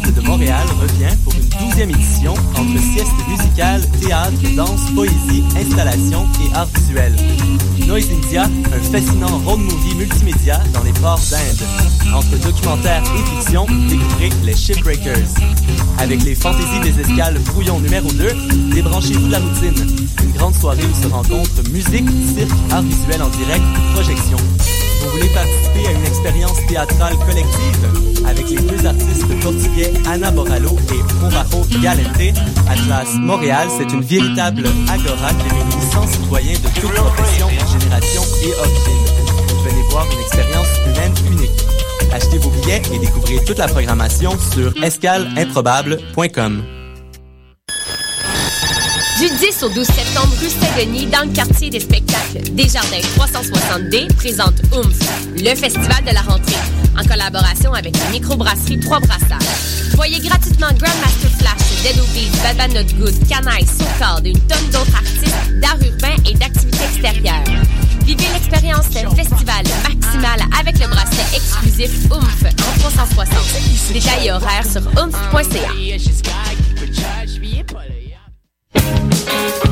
De Montréal revient pour une douzième édition entre sieste musicale, théâtre, danse, poésie, installation et art visuel. Noise India, un fascinant road movie multimédia dans les ports d'Inde. Entre documentaire et fiction, découvrez les Shipbreakers. Avec les fantaisies des escales brouillon numéro 2, débranchez-vous de la routine. Une grande soirée où se rencontrent musique, cirque, art visuel en direct, projection. Vous voulez expérience théâtrale collective avec les deux artistes portugais Anna Borallo et Provajo Galente? Atlas Montréal, c'est une véritable agora qui réunit 100 citoyens de toutes professions, générations et origines. Venez voir une expérience humaine unique. Achetez vos billets et découvrez toute la programmation sur escaleimprobable.com. Du 10 au 12 septembre, rue Saint-Denis, dans le quartier des spectacles, Desjardins 360D présente OOMF, le festival de la rentrée, en collaboration avec la microbrasserie Trois Brassards. Voyez gratuitement Grandmaster Flash, Dead Obies, Bad Bad Not Good, Canaille, Socard, une tonne d'autres artistes d'art urbain et d'activités extérieures. Vivez l'expérience festival maximal avec le bracelet exclusif OOMF en 360. Détails et horaires sur oomph.ca. Thank you.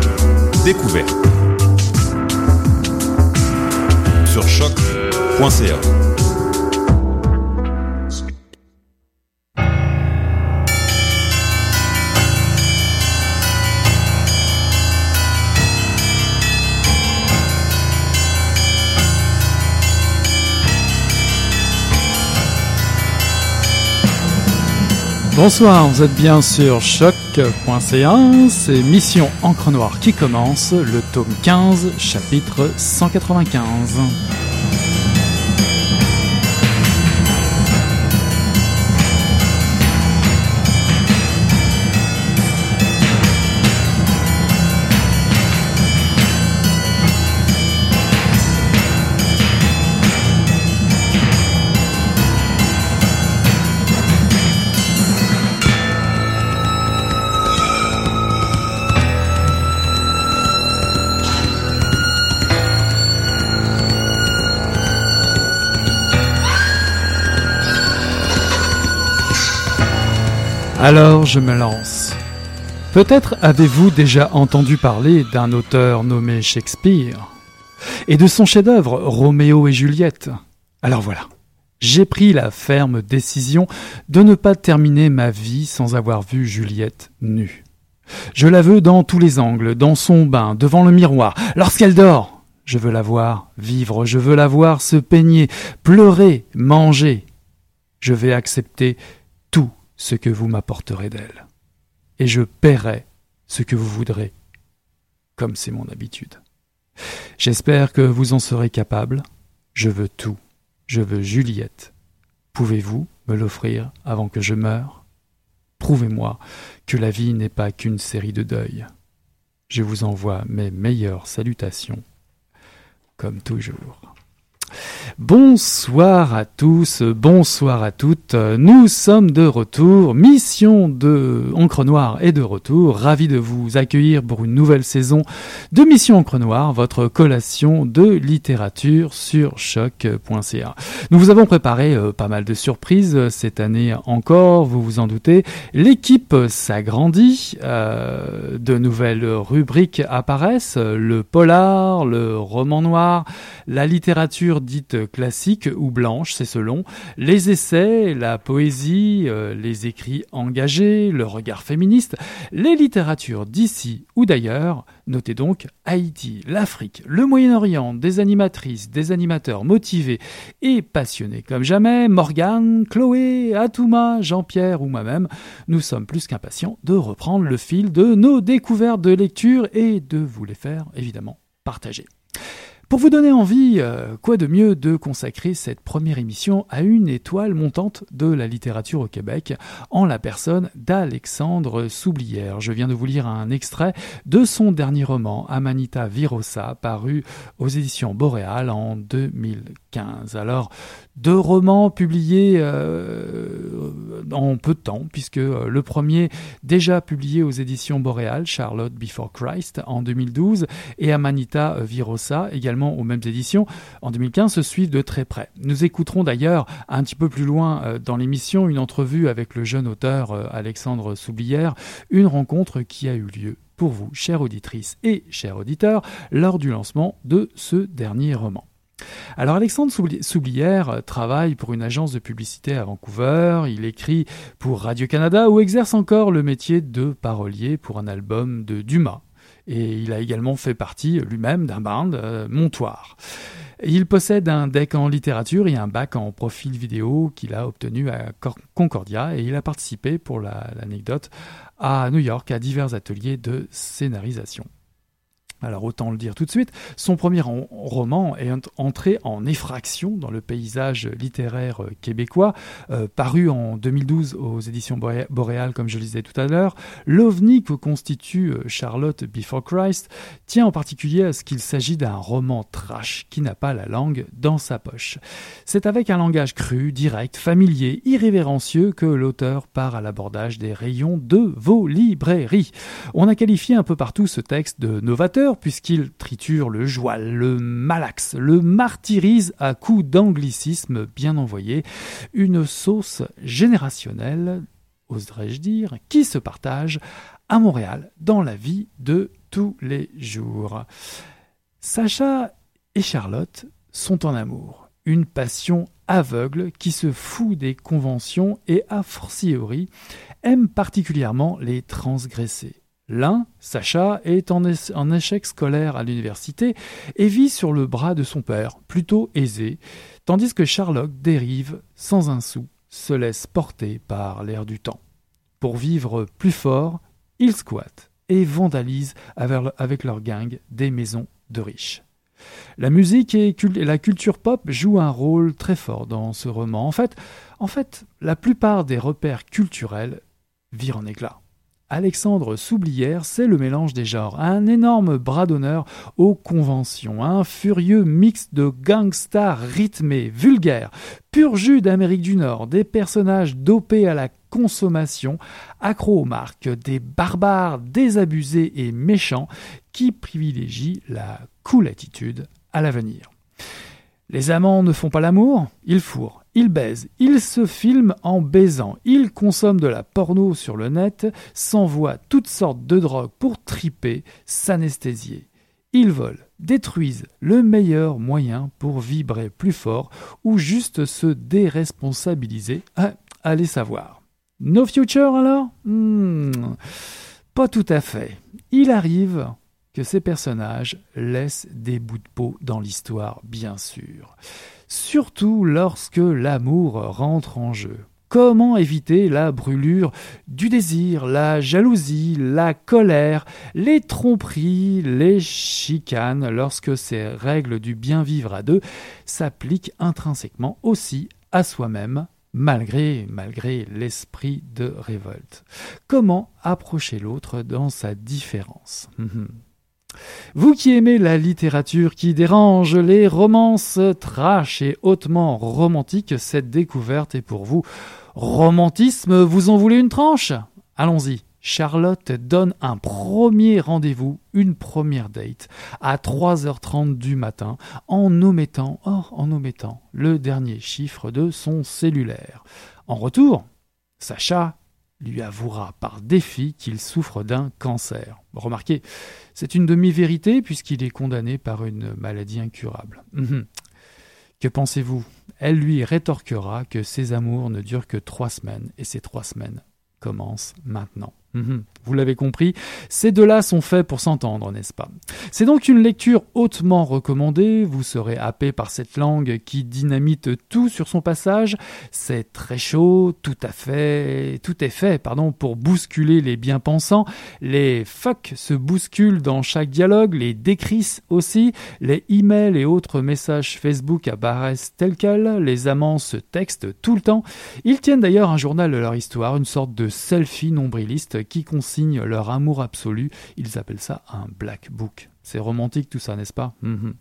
découverte. Sur choc.ca. Bonsoir, vous êtes bien sur choc.ca, c'est Mission Encre Noire qui commence, le tome 15, chapitre 195. Alors je me lance. Peut-être avez-vous déjà entendu parler d'un auteur nommé Shakespeare et de son chef-d'œuvre Roméo et Juliette. Alors voilà, j'ai pris la ferme décision de ne pas terminer ma vie sans avoir vu Juliette nue. Je la veux dans tous les angles, dans son bain, devant le miroir, lorsqu'elle dort. Je veux la voir vivre, je veux la voir se peigner, pleurer, manger. Je vais accepter ce que vous m'apporterez d'elle, et je paierai ce que vous voudrez, comme c'est mon habitude. J'espère que vous en serez capable. Je veux tout. Je veux Juliette. Pouvez-vous me l'offrir avant que je meure? Prouvez-moi que la vie n'est pas qu'une série de deuils. Je vous envoie mes meilleures salutations, comme toujours. Bonsoir à tous, bonsoir à toutes. Nous sommes de retour. Mission de Encre Noire est de retour. Ravi de vous accueillir pour une nouvelle saison de Mission Encre Noire, votre collation de littérature sur choc.ca. Nous vous avons préparé euh, pas mal de surprises cette année encore, vous vous en doutez. L'équipe s'agrandit, euh, de nouvelles rubriques apparaissent, le polar, le roman noir, la littérature dite classiques ou blanches, c'est selon, les essais, la poésie, euh, les écrits engagés, le regard féministe, les littératures d'ici ou d'ailleurs, notez donc Haïti, l'Afrique, le Moyen-Orient, des animatrices, des animateurs motivés et passionnés comme jamais, Morgane, Chloé, Atouma, Jean-Pierre ou moi-même, nous sommes plus qu'impatients de reprendre le fil de nos découvertes de lecture et de vous les faire évidemment partager. Pour vous donner envie, euh, quoi de mieux de consacrer cette première émission à une étoile montante de la littérature au Québec, en la personne d'Alexandre Soublière. Je viens de vous lire un extrait de son dernier roman, Amanita Virosa, paru aux éditions Boréal en 2015. Alors, deux romans publiés euh, en peu de temps, puisque euh, le premier, déjà publié aux éditions Boréal, Charlotte Before Christ, en 2012, et Amanita Virosa, également aux mêmes éditions, en 2015, se suivent de très près. Nous écouterons d'ailleurs un petit peu plus loin euh, dans l'émission une entrevue avec le jeune auteur Alexandre Soublière, une rencontre qui a eu lieu pour vous, chères auditrices et chers auditeurs, lors du lancement de ce dernier roman. Alors Alexandre Soublière travaille pour une agence de publicité à Vancouver, il écrit pour Radio-Canada ou exerce encore le métier de parolier pour un album de Dumas. Et il a également fait partie lui-même d'un band, euh, Montoire. Il possède un deck en littérature et un bac en profil vidéo qu'il a obtenu à Concordia et il a participé, pour l'anecdote, à New York à divers ateliers de scénarisation. Alors autant le dire tout de suite, son premier roman est entré en effraction dans le paysage littéraire euh, québécois, euh, paru en 2012 aux éditions Boréal, comme je le disais tout à l'heure. L'ovni que constitue euh, Charlotte Before Christ tient en particulier à ce qu'il s'agit d'un roman trash qui n'a pas la langue dans sa poche. C'est avec un langage cru, direct, familier, irrévérencieux que l'auteur part à l'abordage des rayons de vos librairies. On a qualifié un peu partout ce texte de novateur puisqu'il triture le joual, le malaxe, le martyrise à coups d'anglicisme bien envoyés, une sauce générationnelle, oserais-je dire, qui se partage à Montréal dans la vie de tous les jours. Sacha et Charlotte sont en amour, une passion aveugle qui se fout des conventions et a fortiori aime particulièrement les transgresser. L'un, Sacha, est en, échec scolaire à l'université et vit sur le bras de son père, plutôt aisé, tandis que Sherlock dérive sans un sou, se laisse porter par l'air du temps. Pour vivre plus fort, ils squattent et vandalisent avec leur gang des maisons de riches. La musique et la culture pop jouent un rôle très fort dans ce roman. En fait, en fait, la plupart des repères culturels virent en éclat. Alexandre Soublière, c'est le mélange des genres, un énorme bras d'honneur aux conventions, un furieux mix de gangsters rythmés, vulgaires, pur jus d'Amérique du Nord, des personnages dopés à la consommation, accros aux marques, des barbares désabusés et méchants qui privilégient la cool attitude à l'avenir. Les amants ne font pas l'amour, ils fourrent. Ils baisent, ils se filment en baisant, ils consomment de la porno sur le net, s'envoient toutes sortes de drogues pour triper, s'anesthésier. Ils volent, détruisent le meilleur moyen pour vibrer plus fort ou juste se déresponsabiliser. Ah, allez savoir. No future alors? Hmm, Pas tout à fait. Il arrive que ces personnages laissent des bouts de peau dans l'histoire, bien sûr surtout lorsque l'amour rentre en jeu. Comment éviter la brûlure du désir, la jalousie, la colère, les tromperies, les chicanes, lorsque ces règles du bien vivre à deux s'appliquent intrinsèquement aussi à soi-même, malgré, malgré l'esprit de révolte? Comment approcher l'autre dans sa différence? Hum. Vous qui aimez la littérature qui dérange, les romances trash et hautement romantiques, cette découverte est pour vous. Romantisme, vous en voulez une tranche? Allons-y. Charlotte donne un premier rendez-vous, une première date, à 3h30 du matin, en omettant, or, en omettant le dernier chiffre de son cellulaire. En retour, Sacha lui avouera par défi qu'il souffre d'un cancer. Remarquez, c'est une demi-vérité puisqu'il est condamné par une maladie incurable. Mhm. Que pensez-vous? Elle lui rétorquera que ses amours ne durent que trois semaines, et ces trois semaines commencent maintenant. Mhm. Vous l'avez compris, ces deux-là sont faits pour s'entendre, n'est-ce pas? C'est donc une lecture hautement recommandée, vous serez happé par cette langue qui dynamite tout sur son passage, c'est très chaud, tout à fait, tout est fait, pardon, pour bousculer les bien-pensants, les fuck se bousculent dans chaque dialogue, les décrissent aussi, les emails et autres messages Facebook apparaissent tels quels, les amants se textent tout le temps, ils tiennent d'ailleurs un journal de leur histoire, une sorte de selfie nombriliste qui consigne leur amour absolu. Ils appellent ça un black book. C'est romantique tout ça, n'est-ce pas? Mhm.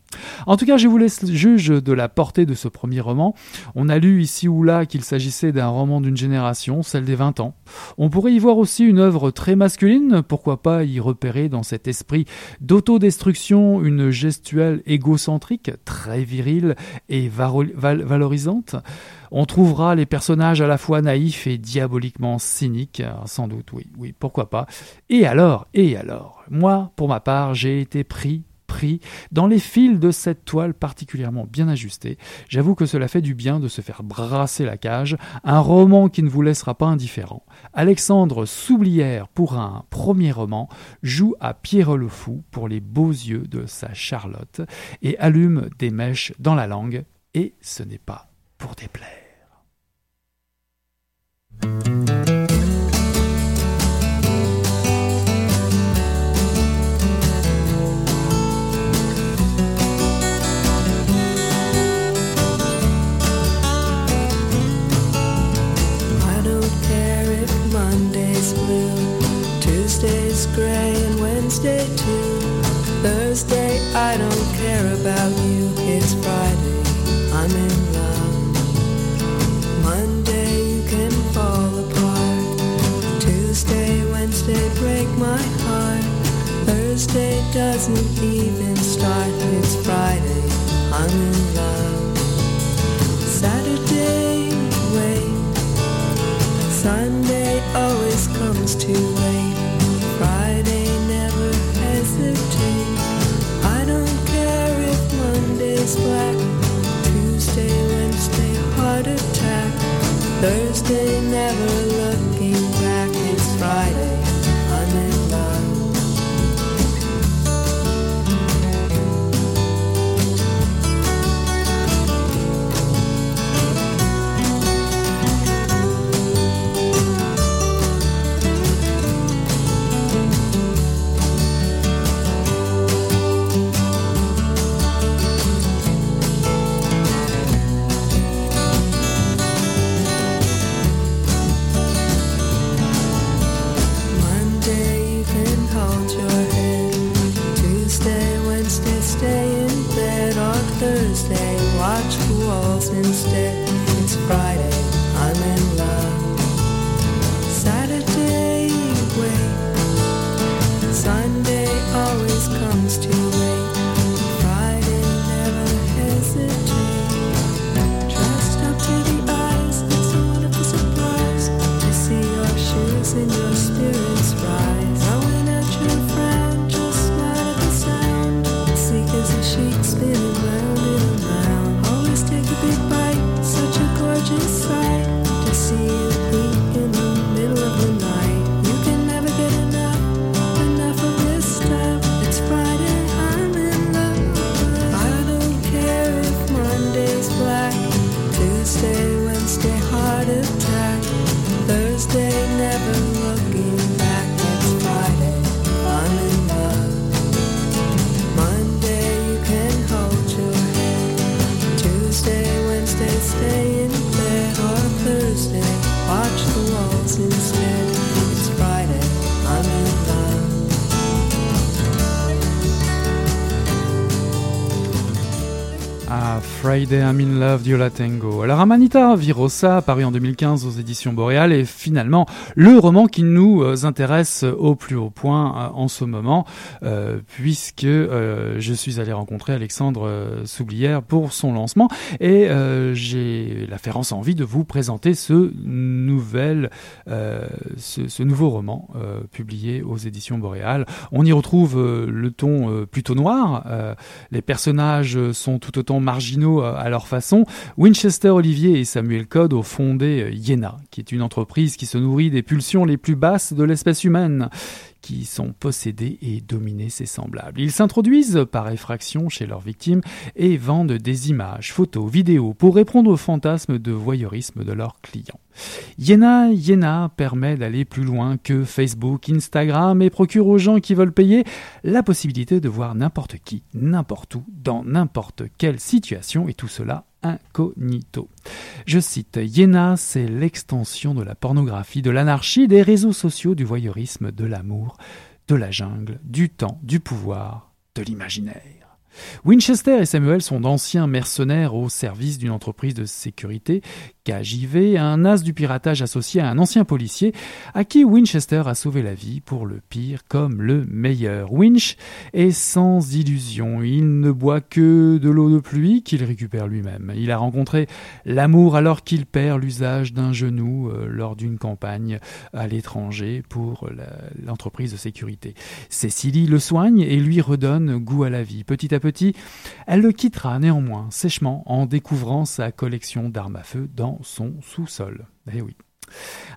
En tout cas, je vous laisse juge de la portée de ce premier roman. On a lu ici ou là qu'il s'agissait d'un roman d'une génération, celle des 20 ans. On pourrait y voir aussi une œuvre très masculine, pourquoi pas y repérer dans cet esprit d'autodestruction une gestuelle égocentrique, très virile et valorisante. On trouvera les personnages à la fois naïfs et diaboliquement cyniques, sans doute, oui, oui, pourquoi pas. Et alors, et alors, moi, pour ma part, j'ai été pris pris dans les fils de cette toile particulièrement bien ajustée. J'avoue que cela fait du bien de se faire brasser la cage, un roman qui ne vous laissera pas indifférent. Alexandre Soublière, pour un premier roman, joue à Pierre le Fou pour les beaux yeux de sa Charlotte et allume des mèches dans la langue, et ce n'est pas pour déplaire. Tuesday to Thursday, I don't Friday I'm in Love d'Yola Tango. Alors Amanita Virosa, paru en 2015 aux éditions Boréal, est finalement le roman qui nous euh, intéresse au plus haut point euh, en ce moment, euh, puisque euh, je suis allé rencontrer Alexandre euh, Soublière pour son lancement et euh, j'ai la férence envie de vous présenter ce nouvel, euh, ce, nouveau roman euh, publié aux éditions Boréal. On y retrouve euh, le ton euh, plutôt noir. euh, les personnages sont tout autant marginaux euh, à leur façon, Winchester Olivier et Samuel Code ont fondé euh, Yena, qui est une entreprise qui se nourrit des pulsions les plus basses de l'espèce humaine qui sont possédés et dominés ses semblables. Ils s'introduisent par effraction chez leurs victimes et vendent des images, photos, vidéos pour répondre aux fantasmes de voyeurisme de leurs clients. Yena Yena permet d'aller plus loin que Facebook, Instagram et procure aux gens qui veulent payer la possibilité de voir n'importe qui, n'importe où, dans n'importe quelle situation et tout cela incognito. Je cite, Yéna, c'est l'extension de la pornographie, de l'anarchie, des réseaux sociaux, du voyeurisme, de l'amour, de la jungle, du temps, du pouvoir, de l'imaginaire. Winchester et Samuel sont d'anciens mercenaires au service d'une entreprise de sécurité, KJV, un as du piratage associé à un ancien policier, à qui Winchester a sauvé la vie pour le pire comme le meilleur. Winch est sans illusion, il ne boit que de l'eau de pluie qu'il récupère lui-même. Il a rencontré l'amour alors qu'il perd l'usage d'un genou euh, lors d'une campagne à l'étranger pour l'entreprise de sécurité. Cécilie le soigne et lui redonne goût à la vie. Petit à petit, elle le quittera néanmoins sèchement en découvrant sa collection d'armes à feu dans son sous-sol. Eh oui.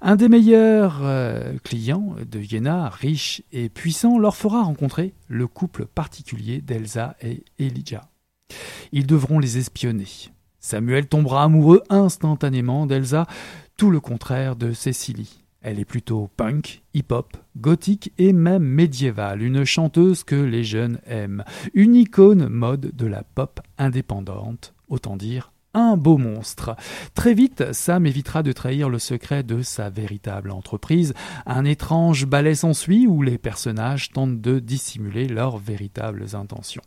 Un des meilleurs euh, clients de Yéna, riche et puissant, leur fera rencontrer le couple particulier d'Elsa et Elijah. Ils devront les espionner. Samuel tombera amoureux instantanément d'Elsa, tout le contraire de Cécilie. Elle est plutôt punk, hip-hop, gothique et même médiévale, une chanteuse que les jeunes aiment, une icône mode de la pop indépendante, autant dire un beau monstre. Très vite, Sam évitera de trahir le secret de sa véritable entreprise. Un étrange ballet s'ensuit où les personnages tentent de dissimuler leurs véritables intentions.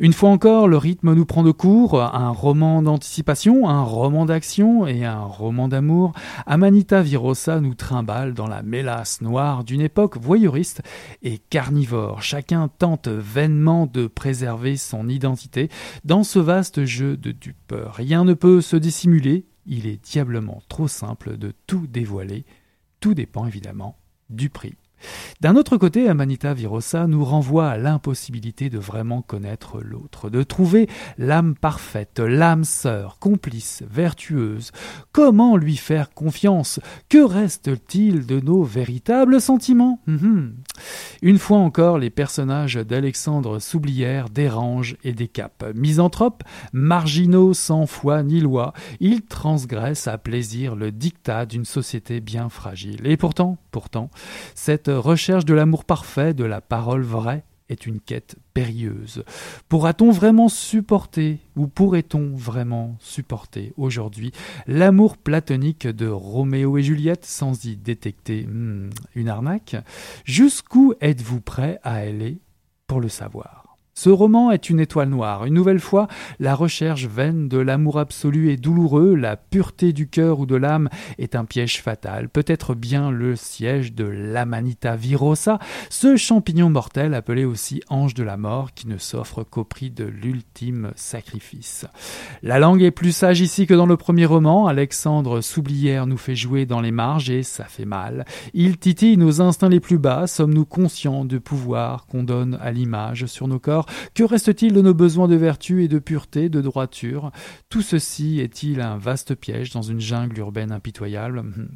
Une fois encore, le rythme nous prend de court, un roman d'anticipation, un roman d'action et un roman d'amour. Amanita Virosa nous trimballe dans la mélasse noire d'une époque voyeuriste et carnivore. Chacun tente vainement de préserver son identité dans ce vaste jeu de dupes. Rien ne peut se dissimuler, il est diablement trop simple de tout dévoiler. Tout dépend évidemment du prix. D'un autre côté, Amanita Virosa nous renvoie à l'impossibilité de vraiment connaître l'autre, de trouver l'âme parfaite, l'âme sœur, complice, vertueuse. Comment lui faire confiance? Que reste-t-il de nos véritables sentiments? Mhm. Une fois encore, les personnages d'Alexandre Soublière dérangent et décapent. Misanthropes, marginaux sans foi ni loi, ils transgressent à plaisir le dictat d'une société bien fragile. Et pourtant, pourtant, cette recherche de l'amour parfait, de la parole vraie, est une quête périlleuse. Pourra-t-on vraiment supporter, ou pourrait-on vraiment supporter aujourd'hui l'amour platonique de Roméo et Juliette sans y détecter hmm, une arnaque? Jusqu'où êtes-vous prêt à aller pour le savoir? Ce roman est une étoile noire. Une nouvelle fois, la recherche vaine de l'amour absolu est douloureux, la pureté du cœur ou de l'âme est un piège fatal, peut-être bien le siège de l'Amanita virosa, ce champignon mortel appelé aussi ange de la mort qui ne s'offre qu'au prix de l'ultime sacrifice. La langue est plus sage ici que dans le premier roman. Alexandre Soublière nous fait jouer dans les marges et ça fait mal. Il titille nos instincts les plus bas. Sommes-nous conscients du pouvoir qu'on donne à l'image sur nos corps? Que reste-t-il de nos besoins de vertu et de pureté, de droiture? Tout ceci est-il un vaste piège dans une jungle urbaine impitoyable? Hmm.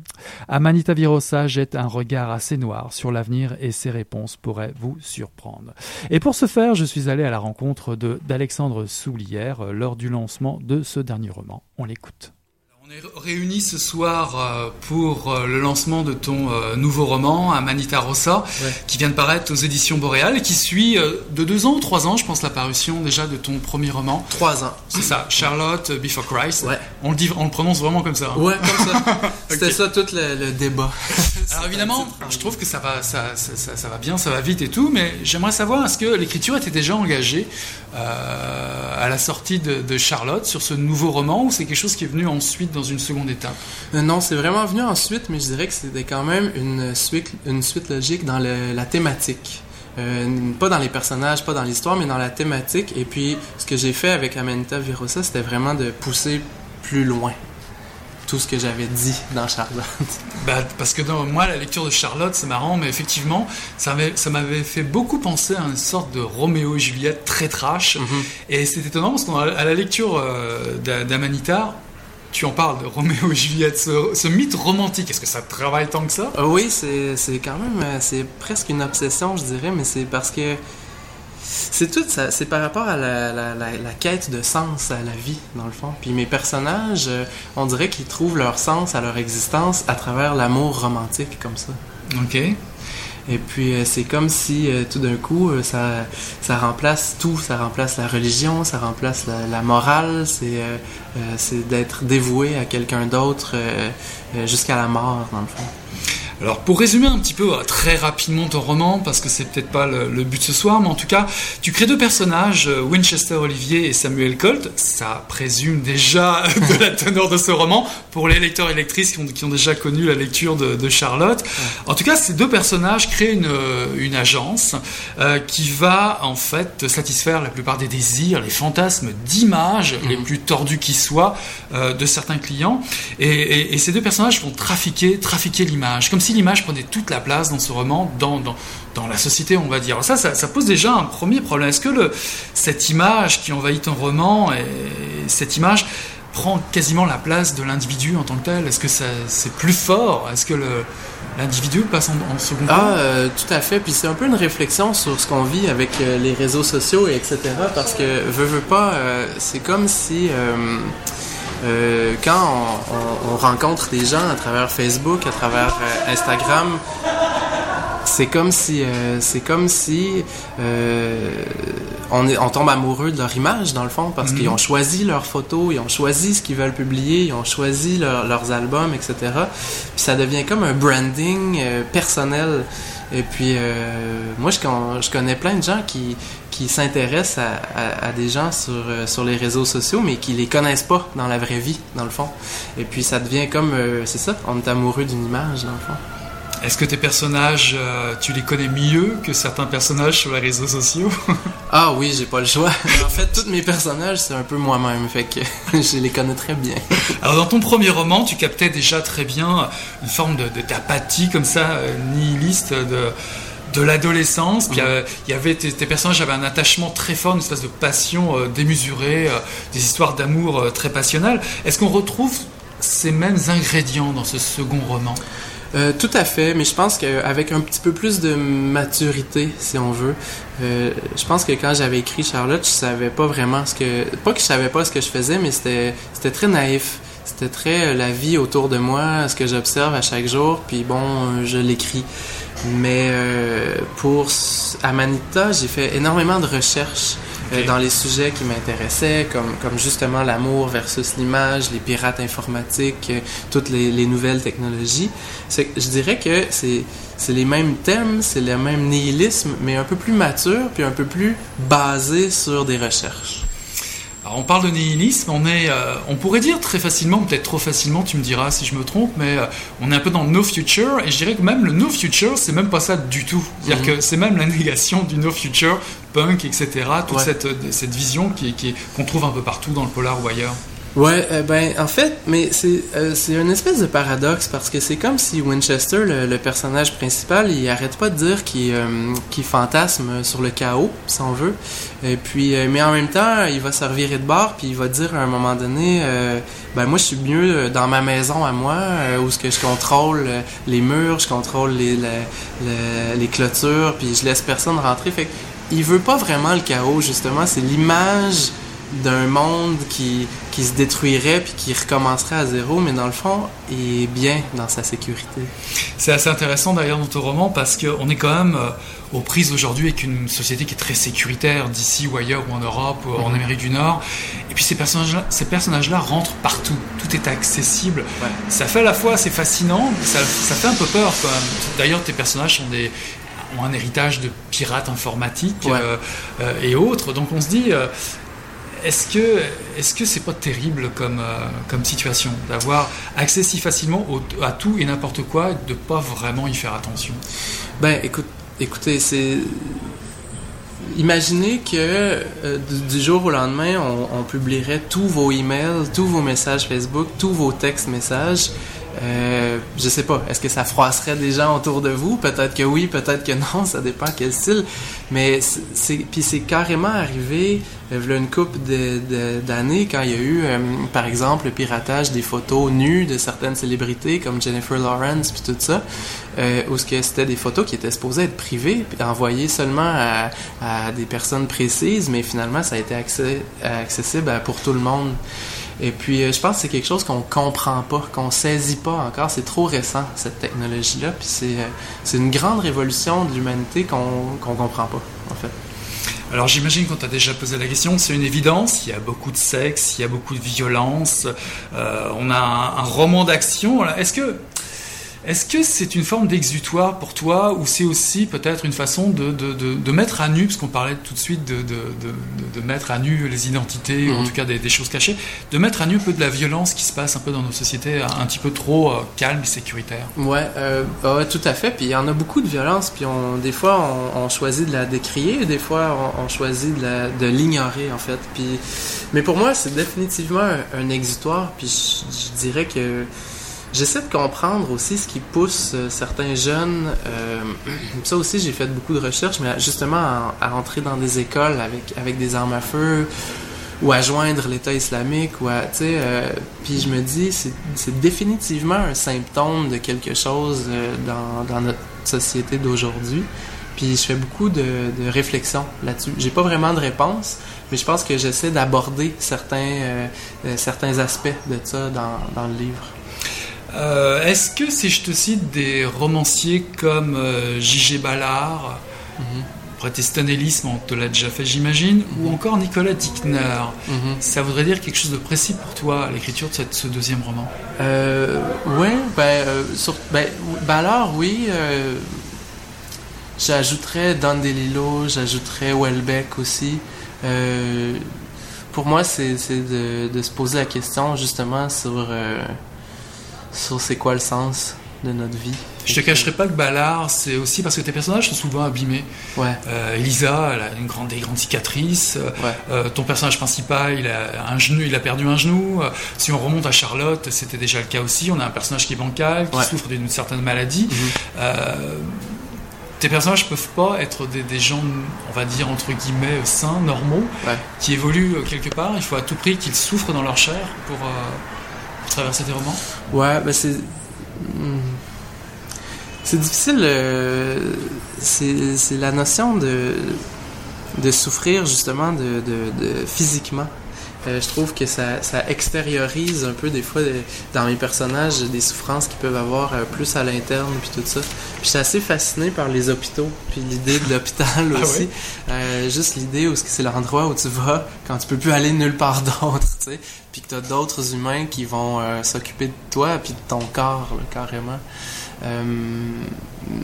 Amanita Virosa jette un regard assez noir sur l'avenir et ses réponses pourraient vous surprendre. Et pour ce faire, je suis allé à la rencontre d'Alexandre Soulière euh, lors du lancement de ce dernier roman. On l'écoute. Est réunis ce soir euh, pour euh, le lancement de ton euh, nouveau roman, Amanita Rossa, qui vient de paraître aux éditions Boréal et qui suit de deux ans ou trois ans, je pense, la parution déjà de ton premier roman. Trois ans. C'est ça, Charlotte Before Christ. Ouais. On le, dit, on le prononce vraiment comme ça. hein. Ouais, comme ça. C'était ça tout le, le débat. Alors évidemment, je trouve que ça va, ça, ça, ça- ça va bien, ça va vite et tout, mais j'aimerais savoir, est-ce que l'écriture était déjà engagée euh, à la sortie de, de Charlotte sur ce nouveau roman ou c'est quelque chose qui est venu ensuite dans une seconde étape Euh, non, c'est vraiment venu ensuite, mais je dirais que c'était quand même une suite, une suite logique dans le- la thématique. Euh, pas dans les personnages, pas dans l'histoire, mais dans la thématique. Et puis, ce que j'ai fait avec Amanita Virosa, c'était vraiment de pousser plus loin. tout ce que j'avais dit dans Charlotte. Bah, parce que dans, moi, la lecture de Charlotte, c'est marrant, mais effectivement, ça m'avait, fait beaucoup penser à une sorte de Roméo et Juliette très trash. Et c'est étonnant parce qu'à la lecture euh, d'A- d'Amanita, tu en parles de Roméo et Juliette, ce, ce mythe romantique. Est-ce que ça travaille tant que ça? Euh, oui, c'est quand même, euh, c'est presque une obsession, je dirais, mais c'est parce que c'est tout, ça, c'est par rapport à la, la, la, la quête de sens à la vie, dans le fond. Puis mes personnages, euh, on dirait qu'ils trouvent leur sens à leur existence à travers l'amour romantique, comme ça. Ok. Et puis euh, c'est comme si euh, tout d'un coup euh, ça, ça remplace tout, ça remplace la religion, ça remplace la, la morale, c'est c'est d'être dévoué à quelqu'un d'autre jusqu'à la mort dans le fond. Alors pour résumer un petit peu euh, très rapidement ton roman, parce que c'est peut-être pas le, le but de ce soir, mais en tout cas, tu crées deux personnages, euh, Winchester Olivier et Samuel Colt. Ça présume déjà de la teneur de ce roman pour les lecteurs et lectrices qui ont, qui ont déjà connu la lecture de, de Charlotte. En tout cas, ces deux personnages créent une, euh, une agence euh, qui va en fait satisfaire la plupart des désirs, les fantasmes d'images les plus tordus qui soient euh, de certains clients. Et, et- et ces deux personnages vont trafiquer, trafiquer l'image, comme si l'image prenait toute la place dans ce roman, dans, dans, dans la société, on va dire. Ça, ça, pose déjà un premier problème. Est-ce que le, cette image qui envahit ton roman, et cette image prend quasiment la place de l'individu en tant que tel? Est-ce que c'est plus fort? Est-ce que l'individu passe en, en second Ah, euh, tout à fait. Puis c'est un peu une réflexion sur ce qu'on vit avec euh, les réseaux sociaux et etc. Parce que veux, veux pas, euh, c'est comme si euh, quand on, on- on rencontre des gens à travers Facebook, à travers euh, Instagram, c'est comme si, euh, c'est comme si on, est, on tombe amoureux de leur image dans le fond parce Mhm. qu'ils ont choisi leurs photos, ils ont choisi ce qu'ils veulent publier, ils ont choisi leur- leurs albums, etc. Puis ça devient comme un branding personnel. Et puis euh, moi, je, con- je connais plein de gens qui s'intéressent à, des gens sur, euh, sur les réseaux sociaux, mais qui les connaissent pas dans la vraie vie, dans le fond. Et puis ça devient comme, euh, c'est ça, on est amoureux d'une image, dans le fond. Est-ce que tes personnages, euh, tu les connais mieux que certains personnages sur les réseaux sociaux Ah oui, j'ai pas le choix. en fait, tous mes personnages, c'est un peu moi-même, fait que je les connais très bien. Alors dans ton premier roman, tu captais déjà très bien une forme de, de- d'apathie comme ça, euh, nihiliste de, de l'adolescence. Puis euh, il y avait tes, tes personnages avaient un attachement très fort, une espèce de passion euh, démesurée, euh, des histoires d'amour euh, très passionnelles. Est-ce qu'on retrouve ces mêmes ingrédients dans ce second roman? Euh, tout à fait, mais je pense qu'avec un petit peu plus de maturité, si on veut, euh, je pense que quand j'avais écrit Charlotte, je savais pas vraiment ce que... Pas que je savais pas ce que je faisais, mais c'était c'était très naïf. C'était très euh, la vie autour de moi, ce que j'observe à chaque jour, puis bon, euh, je l'écris. Mais euh, pour Amanita, j'ai fait énormément de recherches euh, dans les sujets qui m'intéressaient, comme, comme justement l'amour versus l'image, les pirates informatiques, euh, toutes les, les nouvelles technologies. Je dirais que c'est c'est les mêmes thèmes, c'est le même nihilisme, mais un peu plus mature, puis un peu plus basé sur des recherches. On parle de nihilisme, on est, euh, on pourrait dire très facilement, peut-être trop facilement, tu me diras si je me trompe, mais euh, on est un peu dans le no future et je dirais que même le no future, c'est même pas ça du tout. C'est-à-dire Mhm. que c'est même la négation du no future, punk, etc. Toute Ouais. cette, euh, cette vision qui qu'on trouve un peu partout dans le polar ou ailleurs. Ouais, euh, ben en fait, mais c'est euh, c'est une espèce de paradoxe parce que c'est comme si Winchester, le, le personnage principal, il arrête pas de dire qu'il euh, qu'il fantasme sur le chaos, si on veut. Et puis, euh, mais en même temps, il va se revirer de bord puis il va dire à un moment donné, euh, ben moi je suis mieux dans ma maison à moi où ce que je contrôle les murs, je contrôle les la- les clôtures puis je laisse personne rentrer. Fait il veut pas vraiment le chaos justement, c'est l'image d'un monde qui, qui se détruirait puis qui recommencerait à zéro, mais dans le fond, il est bien dans sa sécurité. C'est assez intéressant d'ailleurs dans ton roman parce qu'on est quand même euh, aux prises aujourd'hui avec une société qui est très sécuritaire d'ici ou ailleurs ou en Europe ou en Mhm. Amérique du Nord. Et puis ces personnages-là, ces personnages-là rentrent partout. Tout est accessible. Ouais. Ça fait à la fois assez fascinant, ça, ça fait un peu peur quand même. D'ailleurs, tes personnages sont des ont un héritage de pirates informatiques Ouais. euh, euh, et autres. Donc on se dit, euh, est-ce que est-ce que c'est pas terrible comme euh, comme situation d'avoir accès si facilement à tout et n'importe quoi et de pas vraiment y faire attention? Ben, écoute, écoutez, c'est. imaginez que euh, du, du jour au lendemain, on, on publierait tous vos emails, tous vos messages Facebook, tous vos textes messages. Euh, je sais pas, est-ce que ça froisserait des gens autour de vous? Peut-être que oui, peut-être que non, ça dépend quel style. Mais c'est- puis c'est carrément arrivé euh, une couple d'années quand il y a eu, euh, par exemple, le piratage des photos nues de certaines célébrités comme Jennifer Lawrence puis tout ça, euh, où c'était des photos qui étaient supposées être privées puis envoyées seulement à, à des personnes précises, mais finalement ça a été accès- accessible à- pour tout le monde. Et puis, euh, je pense que c'est quelque chose qu'on comprend pas, qu'on saisit pas encore. C'est trop récent, cette technologie-là. Puis c'est euh, c'est une grande révolution de l'humanité qu'on qu'on comprend pas, en fait. Alors j'imagine qu'on t'a déjà posé la question, c'est une évidence, il y a beaucoup de sexe, il y a beaucoup de violence, euh, on a un, roman d'action. Est-ce que est-ce que c'est une forme d'exutoire pour toi ou c'est aussi peut-être une façon de, de, de, de mettre à nu, parce qu'on parlait tout de suite de, de, de, de mettre à nu les identités, ou en Mhm. tout cas des, des choses cachées, de mettre à nu un peu de la violence qui se passe un peu dans nos sociétés, un, un petit peu trop euh, calme et sécuritaire? Ouais, euh, ouais, tout à fait. Puis il y en a beaucoup de violence. Puis on, des fois, on, on choisit de la décrier, des fois, on, on choisit de l'ignorer, en fait. Puis, mais pour moi, c'est définitivement un, un exutoire. Puis je, je dirais que j'essaie de comprendre aussi ce qui pousse euh, certains jeunes. euh, ça aussi, j'ai fait beaucoup de recherches, mais justement à, à entrer dans des écoles avec avec des armes à feu ou à joindre l'État islamique ou à tu euh, puis je me dis c'est c'est définitivement un symptôme de quelque chose euh, dans, dans notre société d'aujourd'hui puis je fais beaucoup de, de réflexions là-dessus j'ai pas vraiment de réponse mais je pense que j'essaie d'aborder certains euh, euh, certains aspects de ça dans, dans le livre Euh, Est-ce que si je te cite des romanciers comme euh, J.G. Ballard, Mhm. Protestantisme, on te l'a déjà fait j'imagine, ou encore Nicolas Dickner, Mhm. ça voudrait dire quelque chose de précis pour toi, l'écriture de cette- ce deuxième roman? Euh, ouais, ben, sur, ben, Ballard, oui. J'ajouterais Don DeLillo, j'ajouterais Welbeck aussi. Euh, pour moi, c'est c'est de, de se poser la question justement sur, euh, sur c'est quoi le sens de notre vie. Je te cacherai pas que Ballard, c'est aussi parce que tes personnages sont souvent abîmés. Ouais, Euh, Elisa, elle a une grande, des grandes cicatrices. Euh, ouais. euh, ton personnage principal, il a un genou, il a perdu un genou. Euh, si on remonte à Charlotte, c'était déjà le cas aussi. On a un personnage qui est bancal, qui Ouais. souffre d'une certaine maladie. Mhm. Euh, tes personnages peuvent pas être des, des gens, on va dire entre guillemets, sains, normaux, qui évoluent quelque part. Il faut à tout prix qu'ils souffrent dans leur chair pour traverser tes romans? Ouais, ben c'est. Hmm. C'est difficile. euh, c'est la notion de, souffrir justement de, de physiquement. Euh, je trouve que ça, ça extériorise un peu des fois dans mes personnages des souffrances qu'ils peuvent avoir euh, plus à l'interne puis tout ça. Puis je suis assez fasciné par les hôpitaux puis l'idée de l'hôpital Ah aussi. Euh, juste l'idée où c'est l'endroit où tu vas quand tu peux plus aller nulle part d'autre, tu sais, puis que t'as d'autres humains qui vont s'occuper de toi puis de ton corps là, carrément.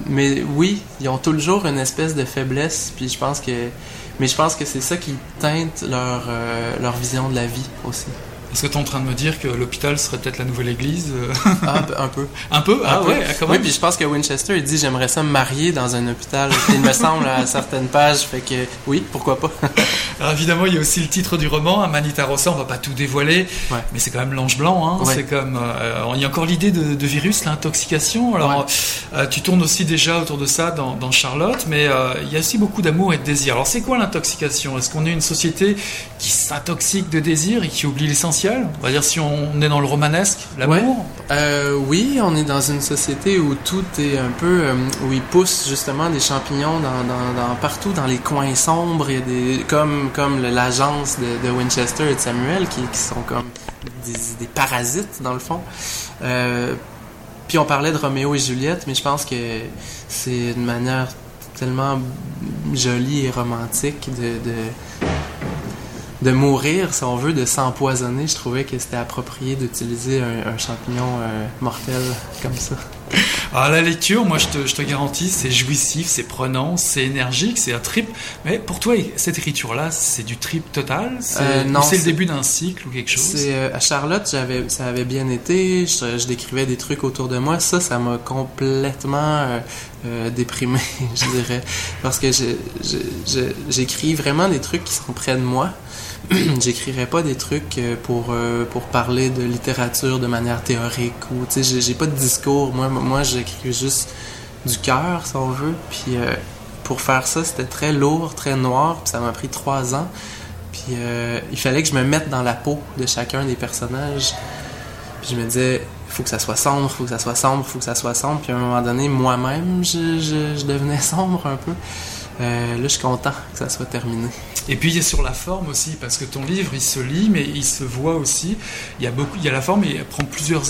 Mais oui, ils ont toujours une espèce de faiblesse, puis je pense que, mais je pense que c'est ça qui teinte leur euh, leur vision de la vie aussi. Est-ce que tu es en train de me dire que l'hôpital serait peut-être la nouvelle église euh, Ah, un peu. Un peu Ah ouais, ah, quand Oui, puis je pense que Winchester il dit j'aimerais ça me marier dans un hôpital. Il me semble à certaines pages, fait que oui, pourquoi pas. Alors évidemment, il y a aussi le titre du roman, Amanita Rossa, on va pas tout dévoiler, Ouais. mais c'est quand même l'ange blanc, hein. Ouais. c'est comme... euh, il y a encore l'idée de, de virus, l'intoxication, alors euh, tu tournes aussi déjà autour de ça dans, dans Charlotte, mais euh, il y a aussi beaucoup d'amour et de désir. Alors c'est quoi l'intoxication? Est-ce qu'on est une société qui s'intoxique de désir et qui oublie l'essentiel On va dire si on est dans le romanesque, l'amour Euh, oui, on est dans une société où tout est un peu euh, où ils poussent justement des champignons dans, dans, dans- partout dans les coins sombres. Il y a des comme comme l'agence de, de Winchester et de Samuel qui, qui sont comme des, des parasites dans le fond. Euh, puis on parlait de Roméo et Juliette, mais je pense que c'est une manière tellement jolie et romantique de, de de mourir, si on veut, de s'empoisonner, je trouvais que c'était approprié d'utiliser un, un champignon euh, mortel comme ça. Alors la lecture, moi je te, je te garantis, c'est jouissif, c'est prenant, c'est énergique, c'est un trip. Mais pour toi, cette écriture-là, c'est du trip total? C'est Euh, non, c'est le début d'un cycle ou quelque chose? C'est euh, à Charlotte, j'avais, ça avait bien été. Je, je décrivais des trucs autour de moi. Ça, ça m'a complètement euh, euh, déprimé, je dirais, parce que j'écris vraiment des trucs qui sont près de moi. J'écrirais pas des trucs euh, pour euh, pour parler de littérature de manière théorique ou tu sais, j'ai- pas de discours. Moi, moi, j'écris juste du cœur, si on veut. Puis euh, pour faire ça, c'était très lourd, très noir. Puis ça m'a pris trois ans. Puis euh, il fallait que je me mette dans la peau de chacun des personnages. Puis je me disais, faut que ça soit sombre, faut que ça soit sombre, faut que ça soit sombre. Puis à un moment donné, moi-même, je- je devenais sombre un peu. Euh, là, je suis content que ça soit terminé. Et puis il y a sur la forme aussi, parce que ton livre, il se lit, mais il se voit aussi. Il y a beaucoup, il y a la forme, et il prend plusieurs